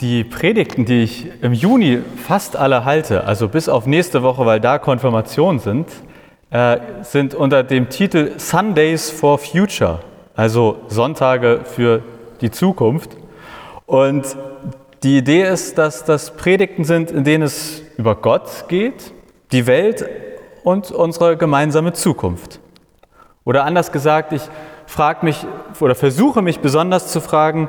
Die Predigten, die ich im Juni fast alle halte, also bis auf nächste Woche, weil da Konfirmationen sind, äh, sind unter dem Titel Sundays for Future, also Sonntage für die Zukunft. Und die Idee ist, dass das Predigten sind, in denen es über Gott geht, die Welt und unsere gemeinsame Zukunft. Oder anders gesagt, ich frage mich oder versuche mich besonders zu fragen,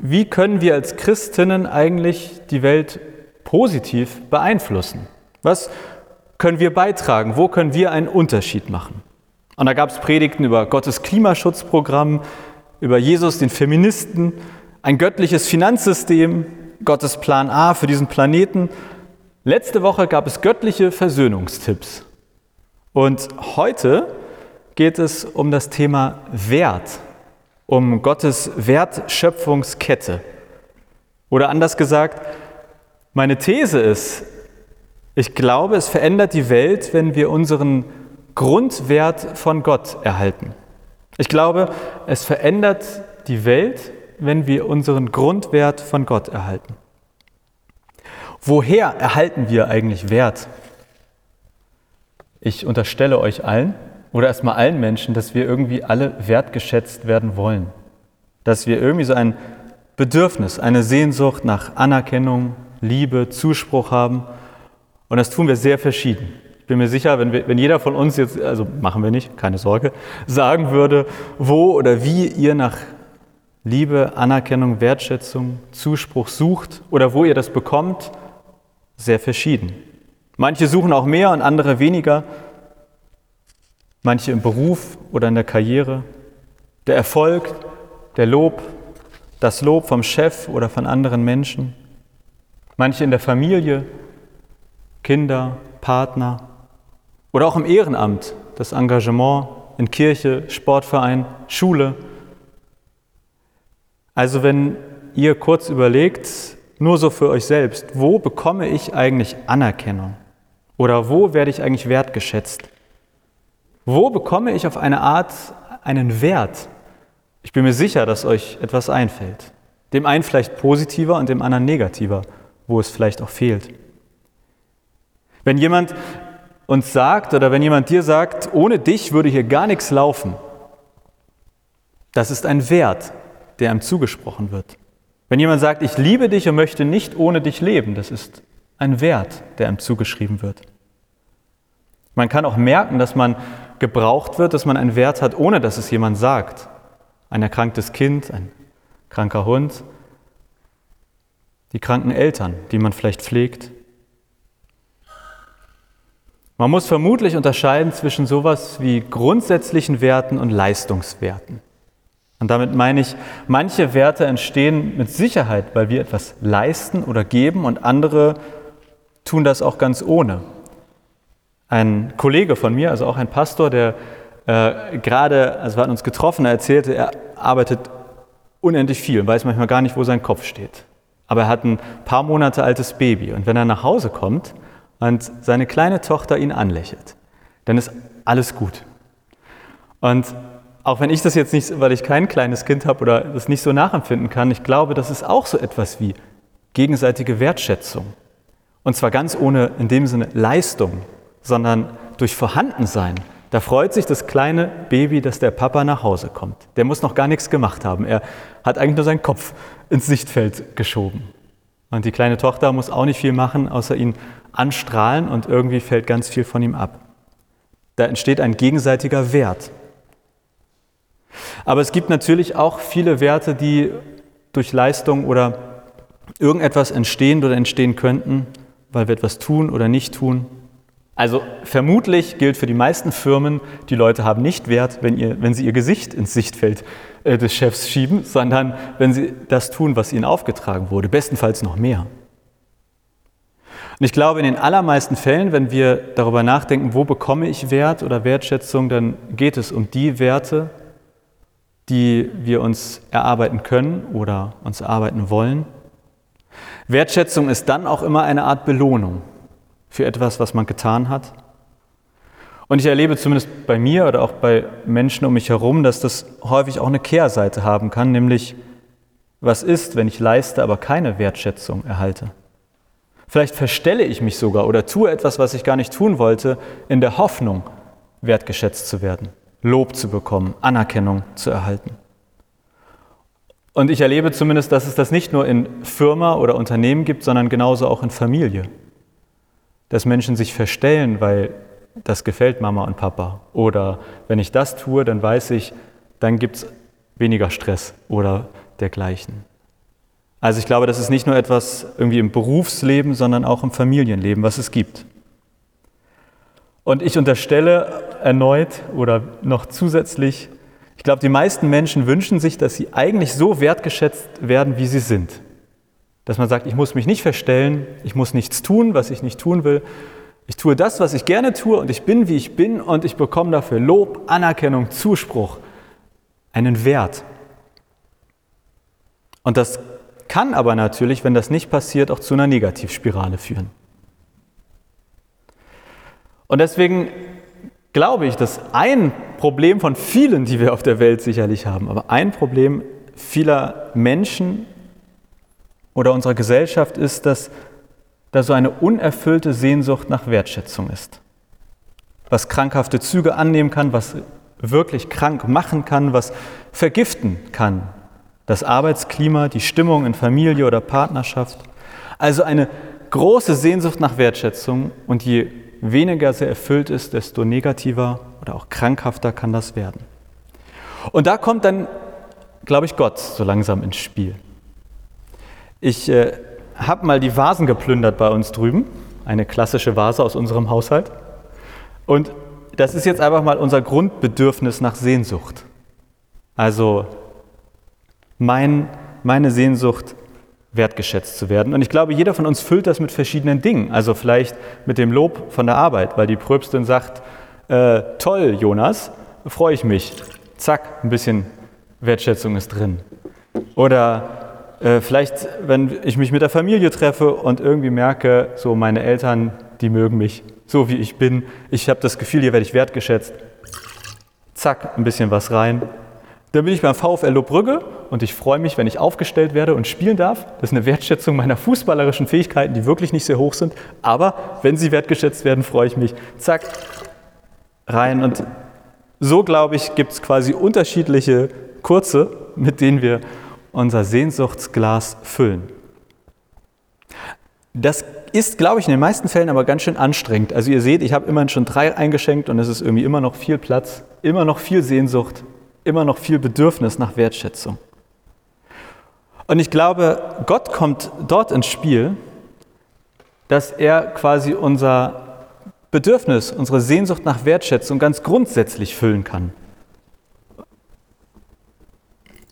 wie können wir als Christinnen eigentlich die Welt positiv beeinflussen? Was können wir beitragen? Wo können wir einen Unterschied machen? Und da gab es Predigten über Gottes Klimaschutzprogramm, über Jesus, den Feministen, ein göttliches Finanzsystem, Gottes Plan A für diesen Planeten. Letzte Woche gab es göttliche Versöhnungstipps. Und heute geht es um das Thema Wert um Gottes Wertschöpfungskette. Oder anders gesagt, meine These ist, ich glaube, es verändert die Welt, wenn wir unseren Grundwert von Gott erhalten. Ich glaube, es verändert die Welt, wenn wir unseren Grundwert von Gott erhalten. Woher erhalten wir eigentlich Wert? Ich unterstelle euch allen, oder erstmal allen Menschen, dass wir irgendwie alle wertgeschätzt werden wollen. Dass wir irgendwie so ein Bedürfnis, eine Sehnsucht nach Anerkennung, Liebe, Zuspruch haben. Und das tun wir sehr verschieden. Ich bin mir sicher, wenn, wir, wenn jeder von uns jetzt, also machen wir nicht, keine Sorge, sagen würde, wo oder wie ihr nach Liebe, Anerkennung, Wertschätzung, Zuspruch sucht oder wo ihr das bekommt, sehr verschieden. Manche suchen auch mehr und andere weniger manche im Beruf oder in der Karriere, der Erfolg, der Lob, das Lob vom Chef oder von anderen Menschen, manche in der Familie, Kinder, Partner oder auch im Ehrenamt, das Engagement in Kirche, Sportverein, Schule. Also wenn ihr kurz überlegt, nur so für euch selbst, wo bekomme ich eigentlich Anerkennung? Oder wo werde ich eigentlich wertgeschätzt? Wo bekomme ich auf eine Art einen Wert? Ich bin mir sicher, dass euch etwas einfällt. Dem einen vielleicht positiver und dem anderen negativer, wo es vielleicht auch fehlt. Wenn jemand uns sagt oder wenn jemand dir sagt, ohne dich würde hier gar nichts laufen, das ist ein Wert, der ihm zugesprochen wird. Wenn jemand sagt, ich liebe dich und möchte nicht ohne dich leben, das ist ein Wert, der ihm zugeschrieben wird. Man kann auch merken, dass man gebraucht wird, dass man einen Wert hat, ohne dass es jemand sagt. Ein erkranktes Kind, ein kranker Hund, die kranken Eltern, die man vielleicht pflegt. Man muss vermutlich unterscheiden zwischen sowas wie grundsätzlichen Werten und Leistungswerten. Und damit meine ich, manche Werte entstehen mit Sicherheit, weil wir etwas leisten oder geben und andere tun das auch ganz ohne. Ein Kollege von mir, also auch ein Pastor, der äh, gerade, also wir hatten uns getroffen, er erzählte, er arbeitet unendlich viel und weiß manchmal gar nicht, wo sein Kopf steht. Aber er hat ein paar Monate altes Baby und wenn er nach Hause kommt und seine kleine Tochter ihn anlächelt, dann ist alles gut. Und auch wenn ich das jetzt nicht, weil ich kein kleines Kind habe oder das nicht so nachempfinden kann, ich glaube, das ist auch so etwas wie gegenseitige Wertschätzung. Und zwar ganz ohne in dem Sinne Leistung, sondern durch Vorhandensein. Da freut sich das kleine Baby, dass der Papa nach Hause kommt. Der muss noch gar nichts gemacht haben. Er hat eigentlich nur seinen Kopf ins Sichtfeld geschoben. Und die kleine Tochter muss auch nicht viel machen, außer ihn anstrahlen und irgendwie fällt ganz viel von ihm ab. Da entsteht ein gegenseitiger Wert. Aber es gibt natürlich auch viele Werte, die durch Leistung oder irgendetwas entstehen oder entstehen könnten, weil wir etwas tun oder nicht tun. Also vermutlich gilt für die meisten Firmen, die Leute haben nicht Wert, wenn, ihr, wenn sie ihr Gesicht ins Sichtfeld äh, des Chefs schieben, sondern wenn sie das tun, was ihnen aufgetragen wurde, bestenfalls noch mehr. Und ich glaube, in den allermeisten Fällen, wenn wir darüber nachdenken, wo bekomme ich Wert oder Wertschätzung, dann geht es um die Werte, die wir uns erarbeiten können oder uns erarbeiten wollen. Wertschätzung ist dann auch immer eine Art Belohnung für etwas, was man getan hat. Und ich erlebe zumindest bei mir oder auch bei Menschen um mich herum, dass das häufig auch eine Kehrseite haben kann, nämlich Was ist, wenn ich leiste, aber keine Wertschätzung erhalte? Vielleicht verstelle ich mich sogar oder tue etwas, was ich gar nicht tun wollte, in der Hoffnung, wertgeschätzt zu werden, Lob zu bekommen, Anerkennung zu erhalten. Und ich erlebe zumindest, dass es das nicht nur in Firma oder Unternehmen gibt, sondern genauso auch in Familie. Dass Menschen sich verstellen, weil das gefällt Mama und Papa. Oder wenn ich das tue, dann weiß ich, dann gibt es weniger Stress oder dergleichen. Also ich glaube, das ist nicht nur etwas irgendwie im Berufsleben, sondern auch im Familienleben, was es gibt. Und ich unterstelle erneut oder noch zusätzlich, ich glaube, die meisten Menschen wünschen sich, dass sie eigentlich so wertgeschätzt werden, wie sie sind. Dass man sagt, ich muss mich nicht verstellen, ich muss nichts tun, was ich nicht tun will. Ich tue das, was ich gerne tue und ich bin, wie ich bin und ich bekomme dafür Lob, Anerkennung, Zuspruch, einen Wert. Und das kann aber natürlich, wenn das nicht passiert, auch zu einer Negativspirale führen. Und deswegen glaube ich, dass ein Problem von vielen, die wir auf der Welt sicherlich haben, aber ein Problem vieler Menschen oder unserer Gesellschaft ist, dass da so eine unerfüllte Sehnsucht nach Wertschätzung ist. Was krankhafte Züge annehmen kann, was wirklich krank machen kann, was vergiften kann. Das Arbeitsklima, die Stimmung in Familie oder Partnerschaft. Also eine große Sehnsucht nach Wertschätzung und je weniger sie erfüllt ist, desto negativer oder auch krankhafter kann das werden. Und da kommt dann, glaube ich, Gott so langsam ins Spiel. Ich äh, habe mal die Vasen geplündert bei uns drüben, eine klassische Vase aus unserem Haushalt. Und das ist jetzt einfach mal unser Grundbedürfnis nach Sehnsucht. Also mein, meine Sehnsucht wertgeschätzt zu werden. Und ich glaube, jeder von uns füllt das mit verschiedenen Dingen. Also vielleicht mit dem Lob von der Arbeit, weil die Pröbstin sagt, äh, toll, Jonas, freue ich mich. Zack, ein bisschen Wertschätzung ist drin. Oder äh, vielleicht, wenn ich mich mit der Familie treffe und irgendwie merke, so meine Eltern, die mögen mich so, wie ich bin. Ich habe das Gefühl, hier werde ich wertgeschätzt. Zack, ein bisschen was rein. Dann bin ich beim VfL Lobrügge und ich freue mich, wenn ich aufgestellt werde und spielen darf. Das ist eine Wertschätzung meiner fußballerischen Fähigkeiten, die wirklich nicht sehr hoch sind. Aber wenn sie wertgeschätzt werden, freue ich mich. Zack, rein. Und so, glaube ich, gibt es quasi unterschiedliche Kurze, mit denen wir unser Sehnsuchtsglas füllen. Das ist, glaube ich, in den meisten Fällen aber ganz schön anstrengend. Also ihr seht, ich habe immerhin schon drei eingeschenkt und es ist irgendwie immer noch viel Platz, immer noch viel Sehnsucht, immer noch viel Bedürfnis nach Wertschätzung. Und ich glaube, Gott kommt dort ins Spiel, dass er quasi unser Bedürfnis, unsere Sehnsucht nach Wertschätzung ganz grundsätzlich füllen kann.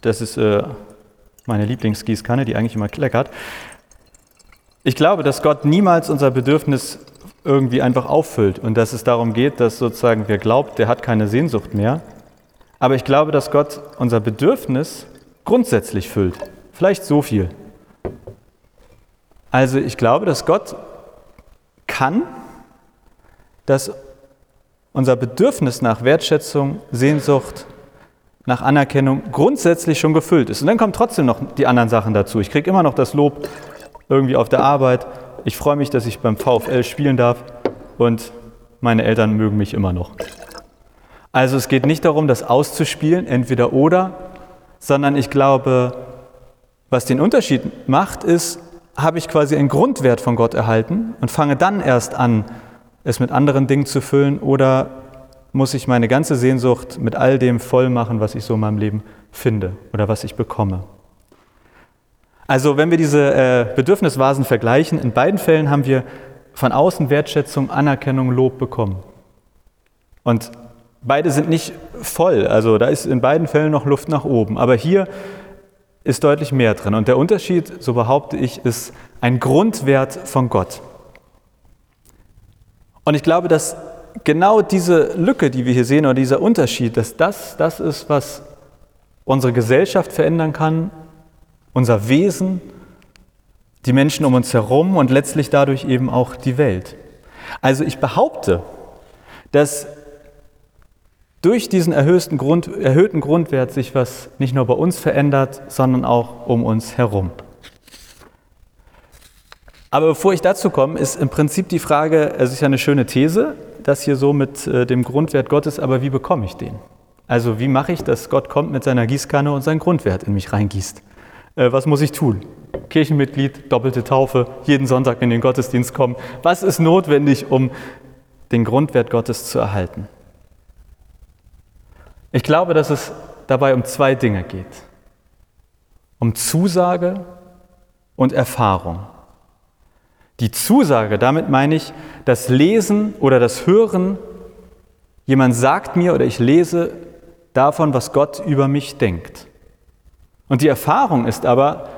Das ist äh, meine Lieblingsgießkanne, die eigentlich immer kleckert. Ich glaube, dass Gott niemals unser Bedürfnis irgendwie einfach auffüllt und dass es darum geht, dass sozusagen wer glaubt, der hat keine Sehnsucht mehr, aber ich glaube, dass Gott unser Bedürfnis grundsätzlich füllt. Vielleicht so viel. Also ich glaube, dass Gott kann, dass unser Bedürfnis nach Wertschätzung, Sehnsucht, nach Anerkennung grundsätzlich schon gefüllt ist. Und dann kommen trotzdem noch die anderen Sachen dazu. Ich kriege immer noch das Lob irgendwie auf der Arbeit. Ich freue mich, dass ich beim VfL spielen darf und meine Eltern mögen mich immer noch. Also es geht nicht darum, das auszuspielen, entweder oder, sondern ich glaube, was den Unterschied macht, ist, habe ich quasi einen Grundwert von Gott erhalten und fange dann erst an, es mit anderen Dingen zu füllen oder muss ich meine ganze Sehnsucht mit all dem voll machen, was ich so in meinem Leben finde oder was ich bekomme. Also wenn wir diese äh, Bedürfnisvasen vergleichen, in beiden Fällen haben wir von außen Wertschätzung, Anerkennung, Lob bekommen. Und Beide sind nicht voll, also da ist in beiden Fällen noch Luft nach oben. Aber hier ist deutlich mehr drin. Und der Unterschied, so behaupte ich, ist ein Grundwert von Gott. Und ich glaube, dass genau diese Lücke, die wir hier sehen, oder dieser Unterschied, dass das das ist, was unsere Gesellschaft verändern kann, unser Wesen, die Menschen um uns herum und letztlich dadurch eben auch die Welt. Also ich behaupte, dass durch diesen erhöhten, Grund, erhöhten Grundwert sich was nicht nur bei uns verändert, sondern auch um uns herum. Aber bevor ich dazu komme, ist im Prinzip die Frage, es ist ja eine schöne These, das hier so mit äh, dem Grundwert Gottes, aber wie bekomme ich den? Also wie mache ich, dass Gott kommt mit seiner Gießkanne und seinen Grundwert in mich reingießt? Äh, was muss ich tun? Kirchenmitglied, doppelte Taufe, jeden Sonntag in den Gottesdienst kommen. Was ist notwendig, um den Grundwert Gottes zu erhalten? Ich glaube, dass es dabei um zwei Dinge geht. Um Zusage und Erfahrung. Die Zusage, damit meine ich das Lesen oder das Hören. Jemand sagt mir oder ich lese davon, was Gott über mich denkt. Und die Erfahrung ist aber,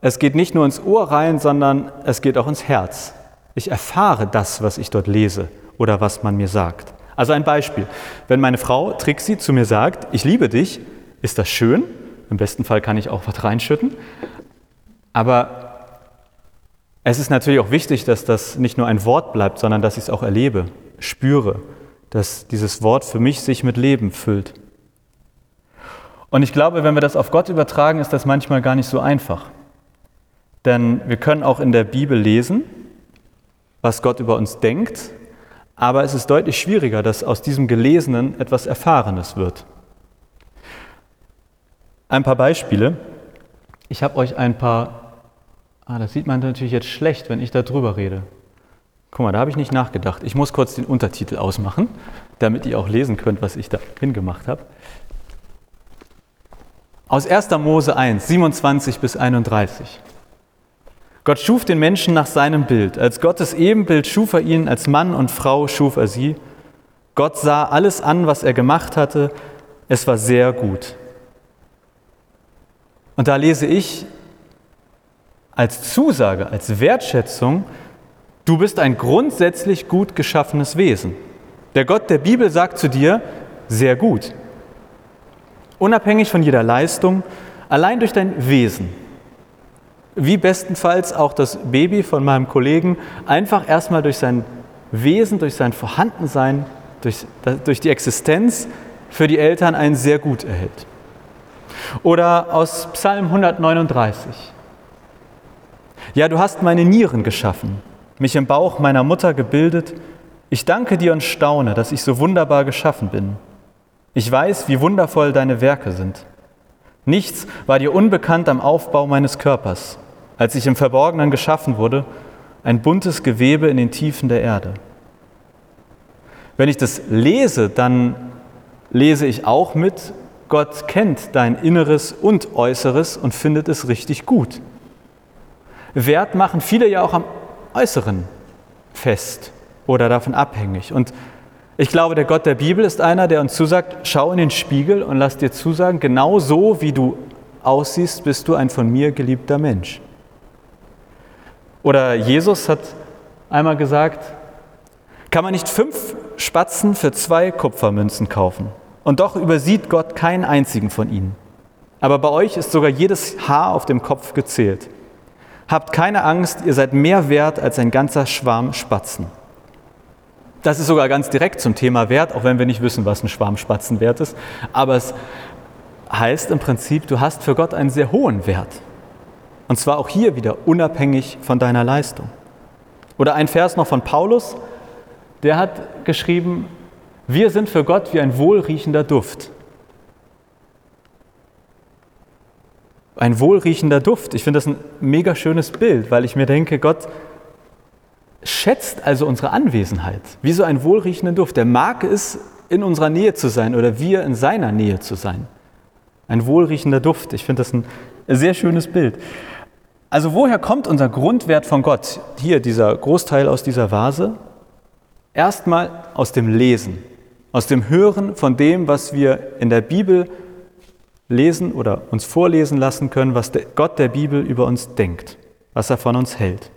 es geht nicht nur ins Ohr rein, sondern es geht auch ins Herz. Ich erfahre das, was ich dort lese oder was man mir sagt. Also ein Beispiel. Wenn meine Frau Trixie zu mir sagt, ich liebe dich, ist das schön. Im besten Fall kann ich auch was reinschütten. Aber es ist natürlich auch wichtig, dass das nicht nur ein Wort bleibt, sondern dass ich es auch erlebe, spüre, dass dieses Wort für mich sich mit Leben füllt. Und ich glaube, wenn wir das auf Gott übertragen, ist das manchmal gar nicht so einfach. Denn wir können auch in der Bibel lesen, was Gott über uns denkt, aber es ist deutlich schwieriger, dass aus diesem Gelesenen etwas Erfahrenes wird. Ein paar Beispiele. Ich habe euch ein paar Ah, das sieht man natürlich jetzt schlecht, wenn ich da drüber rede. Guck mal, da habe ich nicht nachgedacht. Ich muss kurz den Untertitel ausmachen, damit ihr auch lesen könnt, was ich da hingemacht habe. Aus 1. Mose 1, 27 bis 31. Gott schuf den Menschen nach seinem Bild. Als Gottes Ebenbild schuf er ihn, als Mann und Frau schuf er sie. Gott sah alles an, was er gemacht hatte. Es war sehr gut. Und da lese ich als Zusage, als Wertschätzung, du bist ein grundsätzlich gut geschaffenes Wesen. Der Gott der Bibel sagt zu dir, sehr gut. Unabhängig von jeder Leistung, allein durch dein Wesen. Wie bestenfalls auch das Baby von meinem Kollegen einfach erstmal durch sein Wesen, durch sein Vorhandensein, durch, durch die Existenz für die Eltern ein sehr gut erhält. Oder aus Psalm 139. Ja, du hast meine Nieren geschaffen, mich im Bauch meiner Mutter gebildet. Ich danke dir und staune, dass ich so wunderbar geschaffen bin. Ich weiß, wie wundervoll deine Werke sind. Nichts war dir unbekannt am Aufbau meines Körpers, als ich im Verborgenen geschaffen wurde, ein buntes Gewebe in den Tiefen der Erde. Wenn ich das lese, dann lese ich auch mit, Gott kennt dein Inneres und Äußeres und findet es richtig gut. Wert machen viele ja auch am Äußeren fest oder davon abhängig. Und ich glaube, der Gott der Bibel ist einer, der uns zusagt, schau in den Spiegel und lass dir zusagen, genau so wie du aussiehst, bist du ein von mir geliebter Mensch. Oder Jesus hat einmal gesagt, kann man nicht fünf Spatzen für zwei Kupfermünzen kaufen. Und doch übersieht Gott keinen einzigen von ihnen. Aber bei euch ist sogar jedes Haar auf dem Kopf gezählt. Habt keine Angst, ihr seid mehr wert als ein ganzer Schwarm Spatzen. Das ist sogar ganz direkt zum Thema Wert, auch wenn wir nicht wissen, was ein Schwarm Spatzen wert ist. Aber es heißt im Prinzip, du hast für Gott einen sehr hohen Wert. Und zwar auch hier wieder unabhängig von deiner Leistung. Oder ein Vers noch von Paulus, der hat geschrieben, wir sind für Gott wie ein wohlriechender Duft. Ein wohlriechender Duft. Ich finde das ein mega schönes Bild, weil ich mir denke, Gott schätzt also unsere Anwesenheit, wie so ein wohlriechender Duft. Der mag es, in unserer Nähe zu sein oder wir in seiner Nähe zu sein. Ein wohlriechender Duft. Ich finde das ein sehr schönes Bild. Also woher kommt unser Grundwert von Gott? Hier dieser Großteil aus dieser Vase. Erstmal aus dem Lesen, aus dem Hören von dem, was wir in der Bibel lesen oder uns vorlesen lassen können, was Gott der Bibel über uns denkt, was er von uns hält.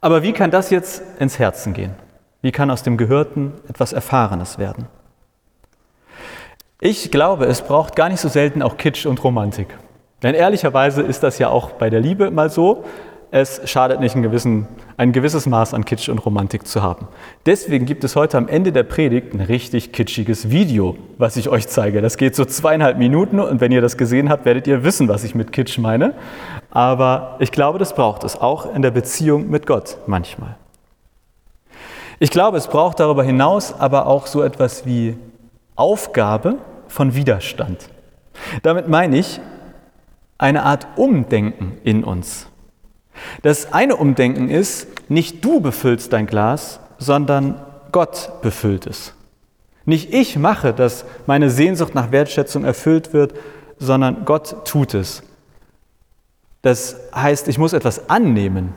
Aber wie kann das jetzt ins Herzen gehen? Wie kann aus dem Gehörten etwas Erfahrenes werden? Ich glaube, es braucht gar nicht so selten auch Kitsch und Romantik. Denn ehrlicherweise ist das ja auch bei der Liebe mal so. Es schadet nicht, ein, gewissen, ein gewisses Maß an Kitsch und Romantik zu haben. Deswegen gibt es heute am Ende der Predigt ein richtig kitschiges Video, was ich euch zeige. Das geht so zweieinhalb Minuten und wenn ihr das gesehen habt, werdet ihr wissen, was ich mit Kitsch meine. Aber ich glaube, das braucht es auch in der Beziehung mit Gott manchmal. Ich glaube, es braucht darüber hinaus aber auch so etwas wie Aufgabe von Widerstand. Damit meine ich eine Art Umdenken in uns. Das eine Umdenken ist, nicht du befüllst dein Glas, sondern Gott befüllt es. Nicht ich mache, dass meine Sehnsucht nach Wertschätzung erfüllt wird, sondern Gott tut es. Das heißt, ich muss etwas annehmen.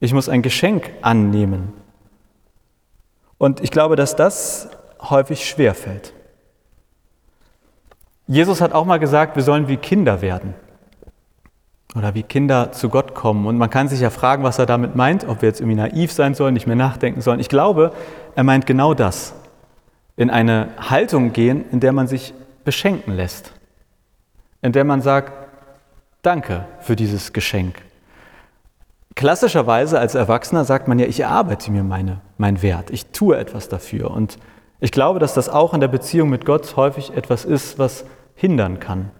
Ich muss ein Geschenk annehmen. Und ich glaube, dass das häufig schwer fällt. Jesus hat auch mal gesagt, wir sollen wie Kinder werden oder wie Kinder zu Gott kommen. Und man kann sich ja fragen, was er damit meint, ob wir jetzt irgendwie naiv sein sollen, nicht mehr nachdenken sollen. Ich glaube, er meint genau das. In eine Haltung gehen, in der man sich beschenken lässt. In der man sagt, danke für dieses Geschenk. Klassischerweise als Erwachsener sagt man ja, ich erarbeite mir meine, meinen Wert, ich tue etwas dafür. Und ich glaube, dass das auch in der Beziehung mit Gott häufig etwas ist, was hindern kann,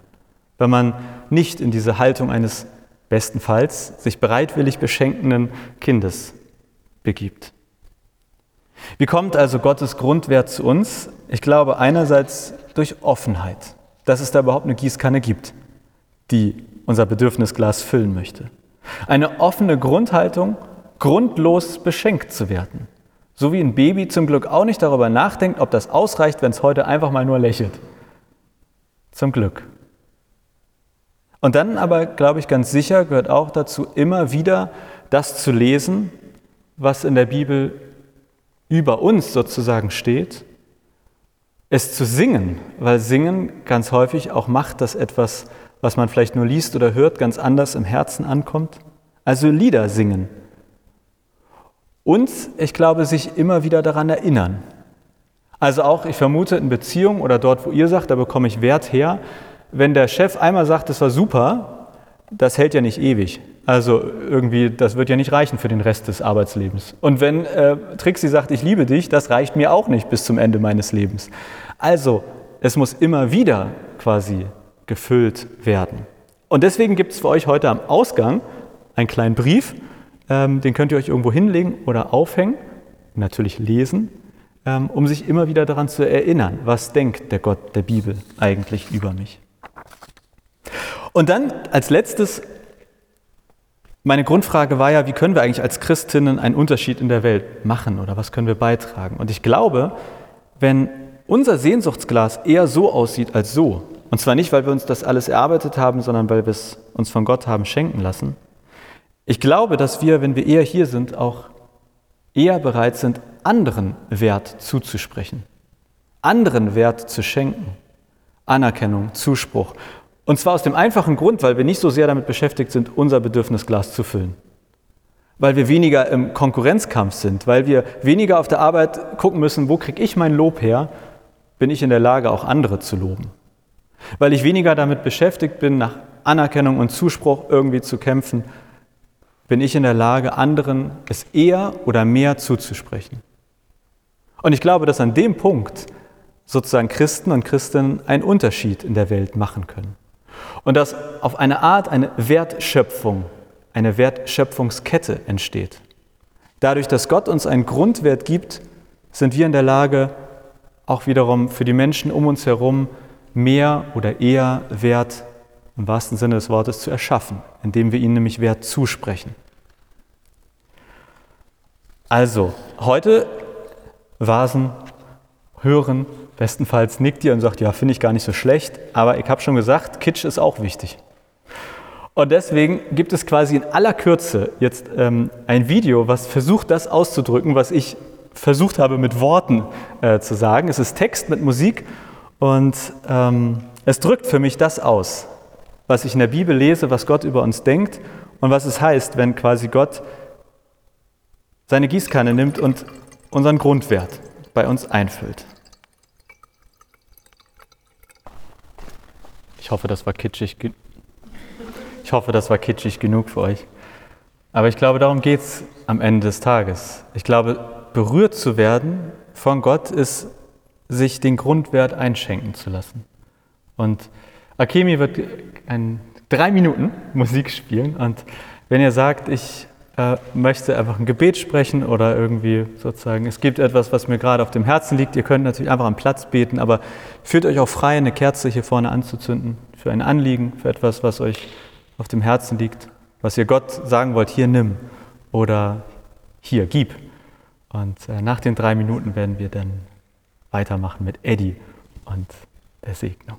wenn man nicht in diese Haltung eines bestenfalls sich bereitwillig beschenkenden Kindes begibt. Wie kommt also Gottes Grundwert zu uns? Ich glaube einerseits durch Offenheit, dass es da überhaupt eine Gießkanne gibt, die unser Bedürfnisglas füllen möchte. Eine offene Grundhaltung, grundlos beschenkt zu werden. So wie ein Baby zum Glück auch nicht darüber nachdenkt, ob das ausreicht, wenn es heute einfach mal nur lächelt. Zum Glück. Und dann aber, glaube ich, ganz sicher gehört auch dazu, immer wieder das zu lesen, was in der Bibel über uns sozusagen steht, es zu singen, weil Singen ganz häufig auch macht, dass etwas, was man vielleicht nur liest oder hört, ganz anders im Herzen ankommt. Also Lieder singen. Und ich glaube, sich immer wieder daran erinnern. Also auch, ich vermute, in Beziehungen oder dort, wo ihr sagt, da bekomme ich Wert her, wenn der Chef einmal sagt, das war super, das hält ja nicht ewig. Also irgendwie, das wird ja nicht reichen für den Rest des Arbeitslebens. Und wenn äh, Trixie sagt, ich liebe dich, das reicht mir auch nicht bis zum Ende meines Lebens. Also, es muss immer wieder quasi gefüllt werden. Und deswegen gibt es für euch heute am Ausgang einen kleinen Brief, ähm, den könnt ihr euch irgendwo hinlegen oder aufhängen, natürlich lesen, ähm, um sich immer wieder daran zu erinnern, was denkt der Gott der Bibel eigentlich über mich. Und dann als letztes, meine Grundfrage war ja, wie können wir eigentlich als Christinnen einen Unterschied in der Welt machen oder was können wir beitragen? Und ich glaube, wenn unser Sehnsuchtsglas eher so aussieht als so, und zwar nicht, weil wir uns das alles erarbeitet haben, sondern weil wir es uns von Gott haben schenken lassen, ich glaube, dass wir, wenn wir eher hier sind, auch eher bereit sind, anderen Wert zuzusprechen, anderen Wert zu schenken, Anerkennung, Zuspruch. Und zwar aus dem einfachen Grund, weil wir nicht so sehr damit beschäftigt sind, unser Bedürfnisglas zu füllen. Weil wir weniger im Konkurrenzkampf sind, weil wir weniger auf der Arbeit gucken müssen, wo kriege ich mein Lob her, bin ich in der Lage, auch andere zu loben. Weil ich weniger damit beschäftigt bin, nach Anerkennung und Zuspruch irgendwie zu kämpfen, bin ich in der Lage, anderen es eher oder mehr zuzusprechen. Und ich glaube, dass an dem Punkt sozusagen Christen und Christinnen einen Unterschied in der Welt machen können. Und dass auf eine Art eine Wertschöpfung, eine Wertschöpfungskette entsteht. Dadurch, dass Gott uns einen Grundwert gibt, sind wir in der Lage, auch wiederum für die Menschen um uns herum mehr oder eher Wert im wahrsten Sinne des Wortes zu erschaffen, indem wir ihnen nämlich Wert zusprechen. Also, heute Vasen hören, Bestenfalls nickt ihr und sagt, ja, finde ich gar nicht so schlecht, aber ich habe schon gesagt, Kitsch ist auch wichtig. Und deswegen gibt es quasi in aller Kürze jetzt ähm, ein Video, was versucht, das auszudrücken, was ich versucht habe mit Worten äh, zu sagen. Es ist Text mit Musik und ähm, es drückt für mich das aus, was ich in der Bibel lese, was Gott über uns denkt und was es heißt, wenn quasi Gott seine Gießkanne nimmt und unseren Grundwert bei uns einfüllt. Ich hoffe, das war kitschig. Ich hoffe, das war kitschig genug für euch. Aber ich glaube, darum geht es am Ende des Tages. Ich glaube, berührt zu werden von Gott ist, sich den Grundwert einschenken zu lassen. Und Akemi wird ein, drei Minuten Musik spielen. Und wenn ihr sagt, ich möchte einfach ein Gebet sprechen oder irgendwie sozusagen, es gibt etwas, was mir gerade auf dem Herzen liegt, ihr könnt natürlich einfach am Platz beten, aber fühlt euch auch frei, eine Kerze hier vorne anzuzünden für ein Anliegen, für etwas, was euch auf dem Herzen liegt, was ihr Gott sagen wollt, hier nimm oder hier gib. Und äh, nach den drei Minuten werden wir dann weitermachen mit Eddie und der Segnung.